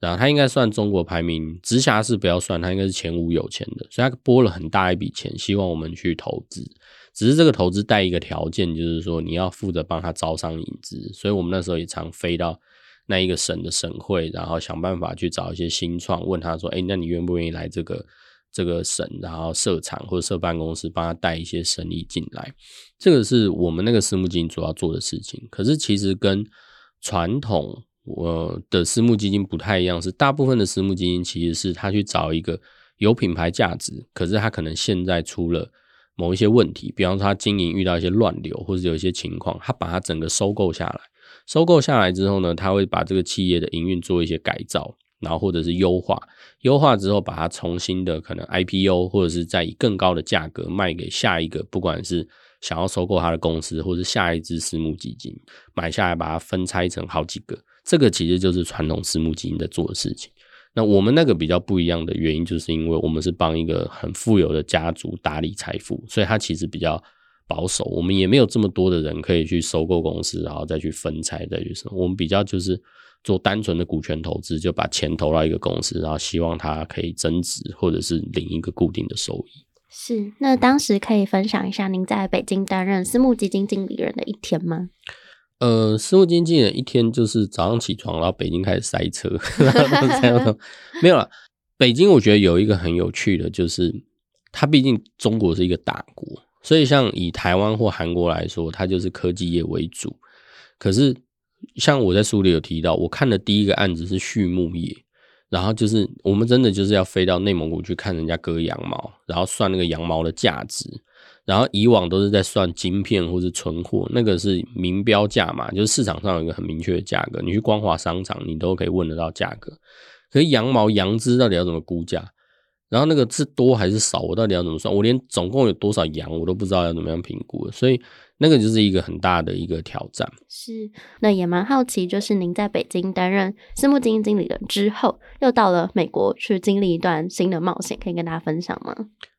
然后他应该算中国排名直辖市不要算，他应该是前五有钱的，所以他拨了很大一笔钱，希望我们去投资。只是这个投资带一个条件，就是说你要负责帮他招商引资，所以我们那时候也常飞到。那一个省的省会，然后想办法去找一些新创，问他说：“哎，那你愿不愿意来这个这个省，然后设厂或者设办公室，帮他带一些生意进来。这个是我们那个私募基金主要做的事情。可是其实跟传统我的私募基金不太一样，是大部分的私募基金其实是他去找一个有品牌价值，可是他可能现在出了某一些问题，比方说他经营遇到一些乱流，或者有一些情况，他把它整个收购下来。收购下来之后呢，他会把这个企业的营运做一些改造。然后或者是优化，优化之后把它重新的可能 IPO，或者是再以更高的价格卖给下一个，不管是想要收购它的公司，或者下一支私募基金买下来，把它分拆成好几个，这个其实就是传统私募基金在做的事情。那我们那个比较不一样的原因，就是因为我们是帮一个很富有的家族打理财富，所以它其实比较保守。我们也没有这么多的人可以去收购公司，然后再去分拆再去什么。我们比较就是。做单纯的股权投资，就把钱投到一个公司，然后希望它可以增值，或者是领一个固定的收益。是，那当时可以分享一下您在北京担任私募基金经理人的一天吗？呃，私募基金经理人一天就是早上起床，然后北京开始塞车，*laughs* 没有了。北京我觉得有一个很有趣的，就是它毕竟中国是一个大国，所以像以台湾或韩国来说，它就是科技业为主，可是。像我在书里有提到，我看的第一个案子是畜牧业，然后就是我们真的就是要飞到内蒙古去看人家割羊毛，然后算那个羊毛的价值，然后以往都是在算晶片或是存货，那个是明标价嘛，就是市场上有一个很明确的价格，你去光华商场你都可以问得到价格，可是羊毛羊脂到底要怎么估价？然后那个是多还是少，我到底要怎么算？我连总共有多少羊我都不知道要怎么样评估，所以。那个就是一个很大的一个挑战。是，那也蛮好奇，就是您在北京担任私募基金经理人之后，又到了美国去经历一段新的冒险，可以跟大家分享吗？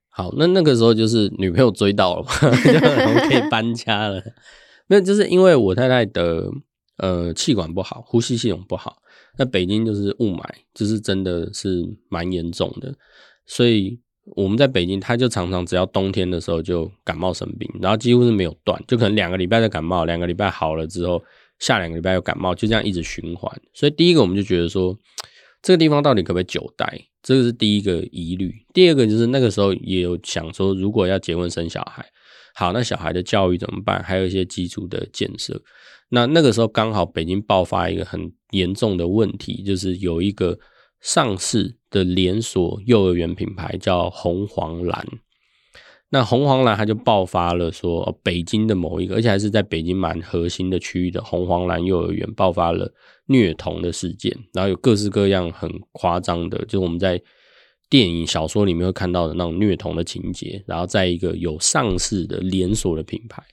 好，那那个时候就是女朋友追到了嘛，*laughs* 就可以搬家了。没有，就是因为我太太的呃气管不好，呼吸系统不好，那北京就是雾霾，就是真的是蛮严重的，所以。我们在北京，他就常常只要冬天的时候就感冒生病，然后几乎是没有断，就可能两个礼拜的感冒，两个礼拜好了之后，下两个礼拜又感冒，就这样一直循环。所以第一个我们就觉得说，这个地方到底可不可以久待？这个是第一个疑虑。第二个就是那个时候也有想说，如果要结婚生小孩，好，那小孩的教育怎么办？还有一些基础的建设。那那个时候刚好北京爆发一个很严重的问题，就是有一个。上市的连锁幼儿园品牌叫红黄蓝，那红黄蓝它就爆发了，说北京的某一个，而且还是在北京蛮核心的区域的红黄蓝幼儿园爆发了虐童的事件，然后有各式各样很夸张的，就是我们在电影、小说里面会看到的那种虐童的情节，然后在一个有上市的连锁的品牌，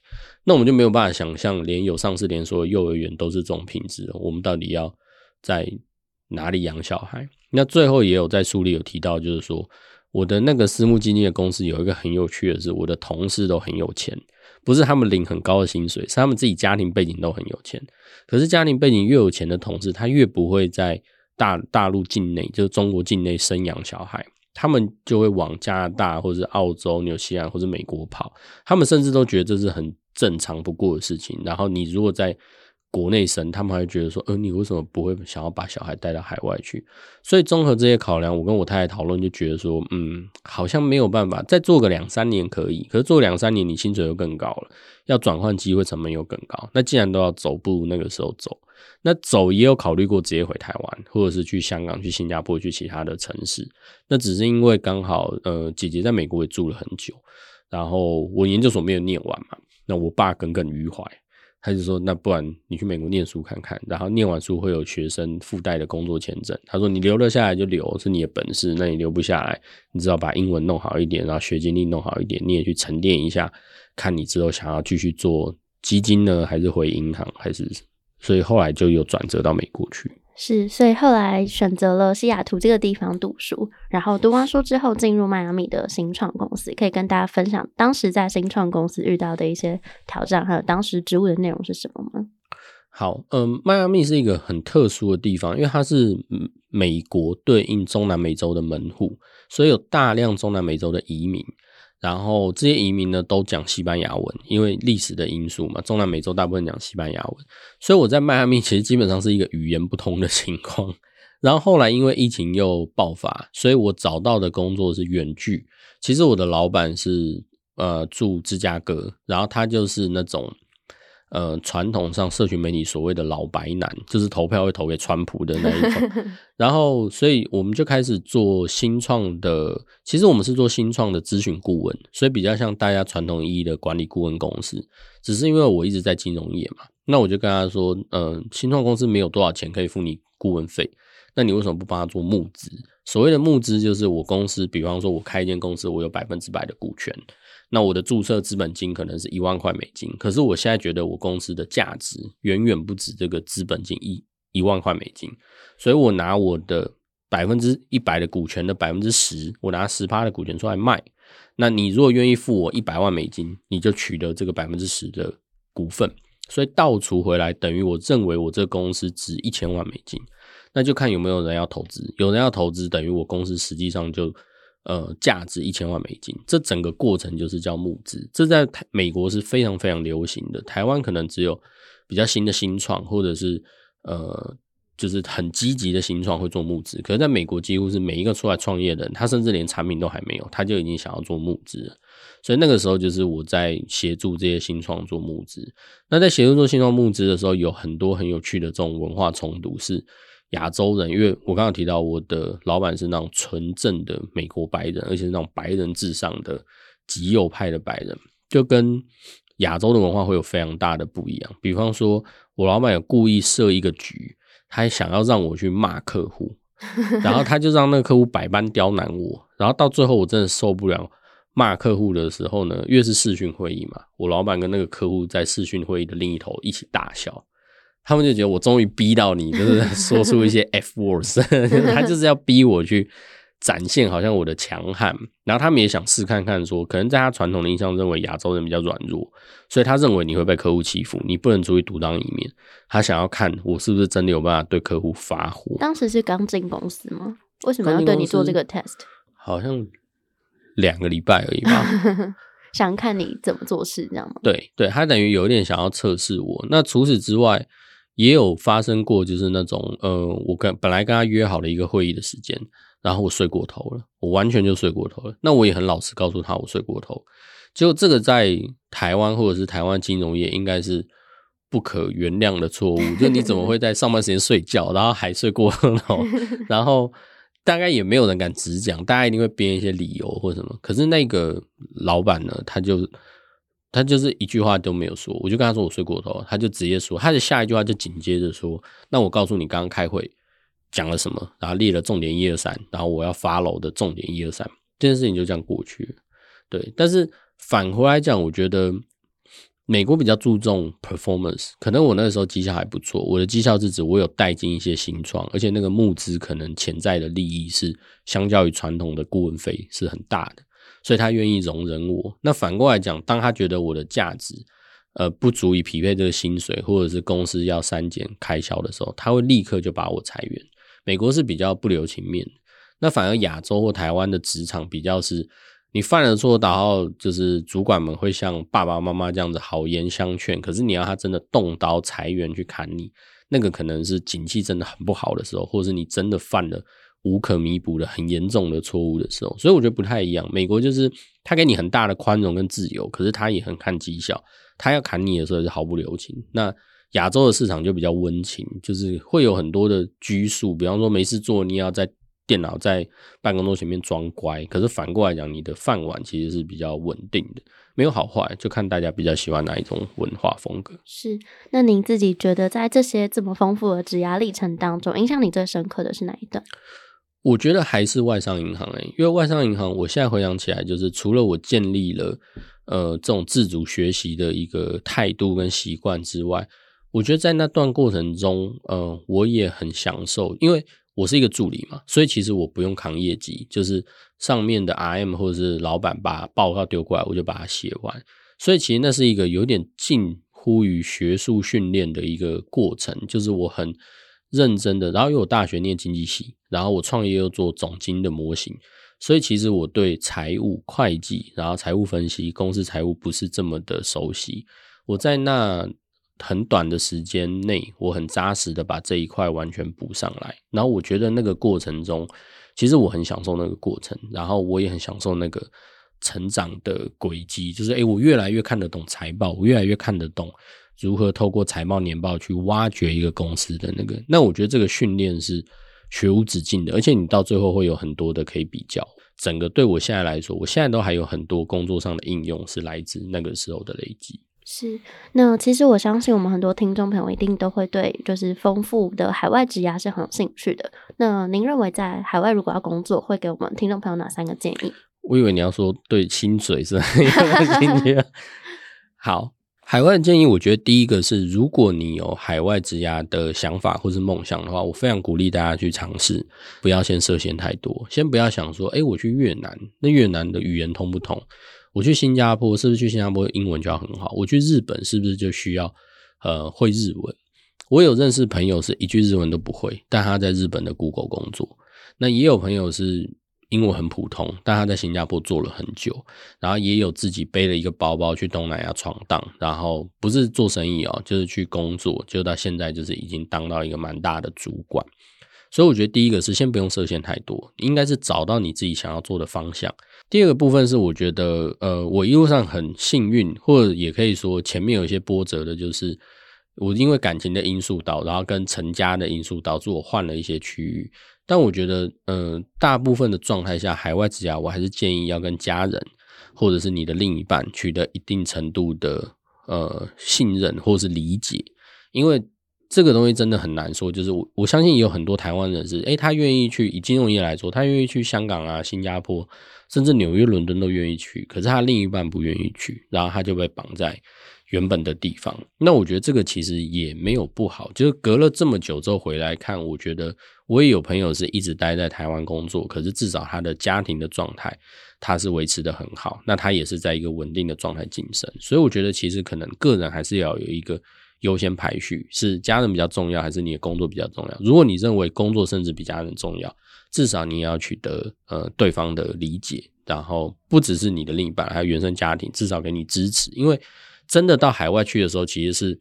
那我们就没有办法想象，连有上市连锁的幼儿园都是这种品质，我们到底要在哪里养小孩？那最后也有在书里有提到，就是说我的那个私募基金的公司有一个很有趣的是，我的同事都很有钱，不是他们领很高的薪水，是他们自己家庭背景都很有钱。可是家庭背景越有钱的同事，他越不会在大大陆境内，就是中国境内生养小孩，他们就会往加拿大或者澳洲、纽西兰或者美国跑。他们甚至都觉得这是很正常不过的事情。然后你如果在国内生，他们还会觉得说，呃，你为什么不会想要把小孩带到海外去？所以综合这些考量，我跟我太太讨论，就觉得说，嗯，好像没有办法再做个两三年可以，可是做两三年，你薪水又更高了，要转换机会成本又更高。那既然都要走，不如那个时候走。那走也有考虑过直接回台湾，或者是去香港、去新加坡、去其他的城市。那只是因为刚好，呃，姐姐在美国也住了很久，然后我研究所没有念完嘛，那我爸耿耿于怀。他就说：“那不然你去美国念书看看，然后念完书会有学生附带的工作签证。”他说：“你留了下来就留，是你的本事。那你留不下来，你只要把英文弄好一点，然后学经历弄好一点，你也去沉淀一下，看你之后想要继续做基金呢，还是回银行，还是……所以后来就有转折到美国去。”是，所以后来选择了西雅图这个地方读书，然后读完书之后进入迈阿密的新创公司，可以跟大家分享当时在新创公司遇到的一些挑战，还有当时职务的内容是什么吗？好，嗯，迈阿密是一个很特殊的地方，因为它是美国对应中南美洲的门户，所以有大量中南美洲的移民。然后这些移民呢都讲西班牙文，因为历史的因素嘛，中南美洲大部分讲西班牙文，所以我在迈阿密其实基本上是一个语言不通的情况。然后后来因为疫情又爆发，所以我找到的工作是远距。其实我的老板是呃住芝加哥，然后他就是那种。呃，传统上社群媒体所谓的老白男，就是投票会投给川普的那一种。*laughs* 然后，所以我们就开始做新创的。其实我们是做新创的咨询顾问，所以比较像大家传统意义的管理顾问公司。只是因为我一直在金融业嘛，那我就跟他说，嗯，新创公司没有多少钱可以付你顾问费，那你为什么不帮他做募资？所谓的募资，就是我公司，比方说我开一间公司，我有百分之百的股权。那我的注册资本金可能是一万块美金，可是我现在觉得我公司的价值远远不止这个资本金一一万块美金，所以我拿我的百分之一百的股权的百分之十，我拿十趴的股权出来卖。那你如果愿意付我一百万美金，你就取得这个百分之十的股份，所以倒除回来等于我认为我这个公司值一千万美金，那就看有没有人要投资，有人要投资，等于我公司实际上就。呃，价值一千万美金，这整个过程就是叫募资，这在美国是非常非常流行的。台湾可能只有比较新的新创，或者是呃，就是很积极的新创会做募资。可是在美国，几乎是每一个出来创业的人，他甚至连产品都还没有，他就已经想要做募资。所以那个时候，就是我在协助这些新创做募资。那在协助做新创募资的时候，有很多很有趣的这种文化冲突是。亚洲人，因为我刚刚提到我的老板是那种纯正的美国白人，而且是那种白人至上的极右派的白人，就跟亚洲的文化会有非常大的不一样。比方说，我老板有故意设一个局，他想要让我去骂客户，*laughs* 然后他就让那个客户百般刁难我，然后到最后我真的受不了骂客户的时候呢，越是视讯会议嘛，我老板跟那个客户在视讯会议的另一头一起大笑。他们就觉得我终于逼到你，就是说出一些 *laughs* F words，*laughs* 他就是要逼我去展现好像我的强悍。然后他们也想试看看，说可能在他传统的印象认为亚洲人比较软弱，所以他认为你会被客户欺负，你不能出去独当一面。他想要看我是不是真的有办法对客户发火。当时是刚进公司吗？为什么要对你做这个 test？好像两个礼拜而已吧。*laughs* 想看你怎么做事，这样吗？对对，他等于有一点想要测试我。那除此之外。也有发生过，就是那种，呃，我跟本来跟他约好了一个会议的时间，然后我睡过头了，我完全就睡过头了。那我也很老实告诉他，我睡过头。就这个在台湾或者是台湾金融业，应该是不可原谅的错误。就你怎么会在上班时间睡觉，然后还睡过头？*laughs* 然后大概也没有人敢直讲，大家一定会编一些理由或什么。可是那个老板呢，他就。他就是一句话都没有说，我就跟他说我睡过头，他就直接说，他的下一句话就紧接着说，那我告诉你刚刚开会讲了什么，然后列了重点一二三，然后我要发楼的重点一二三，这件事情就这样过去。对，但是返回来讲，我觉得美国比较注重 performance，可能我那个时候绩效还不错，我的绩效是指我有带进一些新创，而且那个募资可能潜在的利益是相较于传统的顾问费是很大的。所以他愿意容忍我。那反过来讲，当他觉得我的价值，呃，不足以匹配这个薪水，或者是公司要删减开销的时候，他会立刻就把我裁员。美国是比较不留情面，那反而亚洲或台湾的职场比较是，你犯了错，然后就是主管们会像爸爸妈妈这样子好言相劝。可是你要他真的动刀裁员去砍你，那个可能是景气真的很不好的时候，或者是你真的犯了。无可弥补的很严重的错误的时候，所以我觉得不太一样。美国就是他给你很大的宽容跟自由，可是他也很看绩效，他要砍你的时候是毫不留情。那亚洲的市场就比较温情，就是会有很多的拘束，比方说没事做，你要在电脑在办公桌前面装乖。可是反过来讲，你的饭碗其实是比较稳定的，没有好坏，就看大家比较喜欢哪一种文化风格。是，那您自己觉得在这些这么丰富的职涯历程当中，影响你最深刻的是哪一段？我觉得还是外商银行诶，因为外商银行，我现在回想起来，就是除了我建立了呃这种自主学习的一个态度跟习惯之外，我觉得在那段过程中，呃，我也很享受，因为我是一个助理嘛，所以其实我不用扛业绩，就是上面的 RM 或者是老板把报告丢过来，我就把它写完，所以其实那是一个有点近乎于学术训练的一个过程，就是我很。认真的，然后因为我大学念经济系，然后我创业又做总经的模型，所以其实我对财务会计，然后财务分析、公司财务不是这么的熟悉。我在那很短的时间内，我很扎实的把这一块完全补上来。然后我觉得那个过程中，其实我很享受那个过程，然后我也很享受那个成长的轨迹。就是诶，我越来越看得懂财报，我越来越看得懂如何透过财报年报去挖掘一个公司的那个。那我觉得这个训练是学无止境的，而且你到最后会有很多的可以比较。整个对我现在来说，我现在都还有很多工作上的应用是来自那个时候的累积。是，那其实我相信我们很多听众朋友一定都会对就是丰富的海外职涯是很有兴趣的。那您认为在海外如果要工作，会给我们听众朋友哪三个建议？我以为你要说对薪水是很有兴趣。*laughs* *laughs* 好，海外建议，我觉得第一个是，如果你有海外职涯的想法或是梦想的话，我非常鼓励大家去尝试，不要先设限太多，先不要想说，哎，我去越南，那越南的语言通不通？我去新加坡是不是去新加坡英文就要很好？我去日本是不是就需要呃会日文？我有认识朋友是一句日文都不会，但他在日本的 Google 工作。那也有朋友是英文很普通，但他在新加坡做了很久。然后也有自己背了一个包包去东南亚闯荡，然后不是做生意哦，就是去工作，就到现在就是已经当到一个蛮大的主管。所以我觉得第一个是先不用设限太多，应该是找到你自己想要做的方向。第二个部分是，我觉得，呃，我一路上很幸运，或者也可以说前面有一些波折的，就是我因为感情的因素导，然后跟成家的因素导致我换了一些区域。但我觉得，嗯，大部分的状态下，海外之家我还是建议要跟家人或者是你的另一半取得一定程度的呃信任或是理解，因为。这个东西真的很难说，就是我我相信也有很多台湾人是，诶，他愿意去以金融业来说，他愿意去香港啊、新加坡，甚至纽约、伦敦都愿意去，可是他另一半不愿意去，然后他就被绑在原本的地方。那我觉得这个其实也没有不好，就是隔了这么久之后回来看，我觉得我也有朋友是一直待在台湾工作，可是至少他的家庭的状态他是维持的很好，那他也是在一个稳定的状态晋升，所以我觉得其实可能个人还是要有一个。优先排序是家人比较重要，还是你的工作比较重要？如果你认为工作甚至比家人重要，至少你也要取得呃对方的理解，然后不只是你的另一半，还有原生家庭，至少给你支持。因为真的到海外去的时候，其实是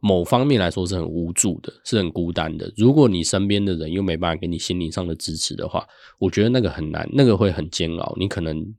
某方面来说是很无助的，是很孤单的。如果你身边的人又没办法给你心灵上的支持的话，我觉得那个很难，那个会很煎熬。你可能。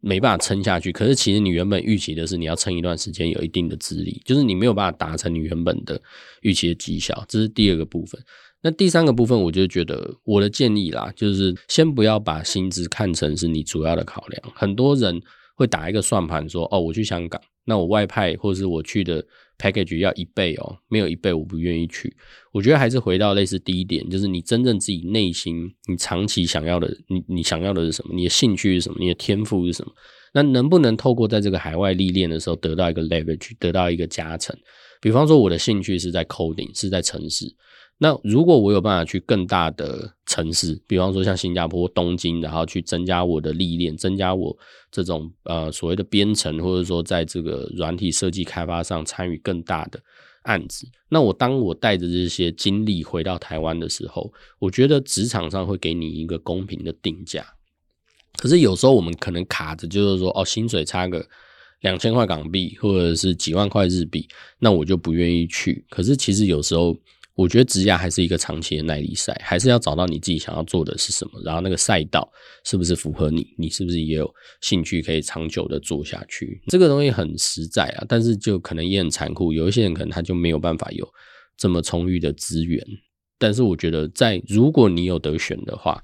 没办法撑下去，可是其实你原本预期的是你要撑一段时间，有一定的资历，就是你没有办法达成你原本的预期的绩效，这是第二个部分。那第三个部分，我就觉得我的建议啦，就是先不要把薪资看成是你主要的考量。很多人会打一个算盘说：“哦，我去香港，那我外派或者是我去的。” package 要一倍哦，没有一倍我不愿意去。我觉得还是回到类似第一点，就是你真正自己内心，你长期想要的，你你想要的是什么？你的兴趣是什么？你的天赋是什么？那能不能透过在这个海外历练的时候得到一个 leverage，得到一个加成？比方说我的兴趣是在 coding，是在城市。那如果我有办法去更大的城市，比方说像新加坡、东京，然后去增加我的历练，增加我这种呃所谓的编程，或者说在这个软体设计开发上参与更大的案子，那我当我带着这些经历回到台湾的时候，我觉得职场上会给你一个公平的定价。可是有时候我们可能卡着，就是说哦，薪水差个两千块港币，或者是几万块日币，那我就不愿意去。可是其实有时候。我觉得职业还是一个长期的耐力赛，还是要找到你自己想要做的是什么，然后那个赛道是不是符合你，你是不是也有兴趣可以长久的做下去？这个东西很实在啊，但是就可能也很残酷，有一些人可能他就没有办法有这么充裕的资源。但是我觉得，在如果你有得选的话，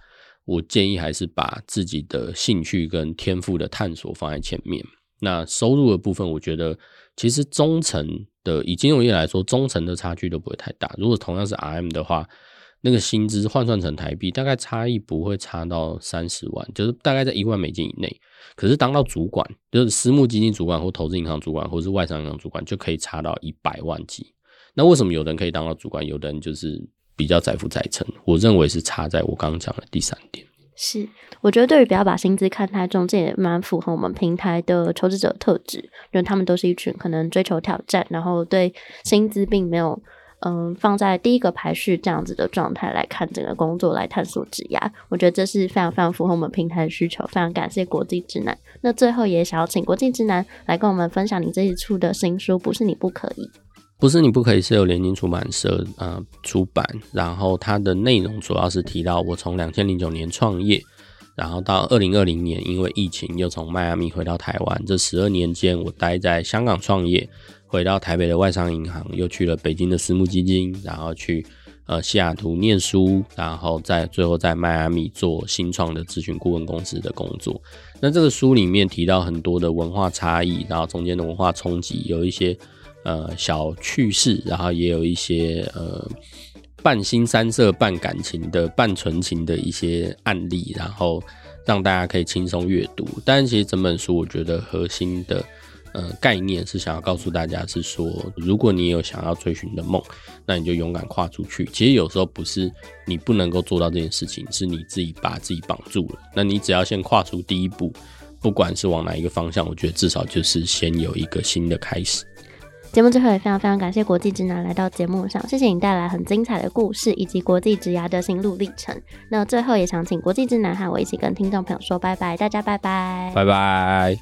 我建议还是把自己的兴趣跟天赋的探索放在前面。那收入的部分，我觉得其实中层。的以金融业来说，中层的差距都不会太大。如果同样是 RM 的话，那个薪资换算成台币，大概差异不会差到三十万，就是大概在一万美金以内。可是当到主管，就是私募基金主管或投资银行主管，或是外商银行主管，就可以差到一百万级。那为什么有人可以当到主管，有的人就是比较载富载沉？我认为是差在我刚刚讲的第三点。是，我觉得对于不要把薪资看太重，这也蛮符合我们平台的求职者特质，因为他们都是一群可能追求挑战，然后对薪资并没有嗯放在第一个排序这样子的状态来看整个工作来探索职涯。我觉得这是非常非常符合我们平台的需求，非常感谢国际直男。那最后也想要请国际直男来跟我们分享你这一出的新书，不是你不可以。不是你不可以是由联经出版社呃出版，然后它的内容主要是提到我从两千零九年创业，然后到二零二零年因为疫情又从迈阿密回到台湾，这十二年间我待在香港创业，回到台北的外商银行，又去了北京的私募基金，然后去呃西雅图念书，然后在最后在迈阿密做新创的咨询顾问公司的工作。那这个书里面提到很多的文化差异，然后中间的文化冲击，有一些。呃，小趣事，然后也有一些呃半新三色、半感情的、半纯情的一些案例，然后让大家可以轻松阅读。但其实整本书，我觉得核心的呃概念是想要告诉大家，是说如果你有想要追寻的梦，那你就勇敢跨出去。其实有时候不是你不能够做到这件事情，是你自己把自己绑住了。那你只要先跨出第一步，不管是往哪一个方向，我觉得至少就是先有一个新的开始。节目最后也非常非常感谢国际直男来到节目上，谢谢你带来很精彩的故事以及国际直牙的心路历程。那最后也想请国际直男和我一起跟听众朋友说拜拜，大家拜拜，拜拜。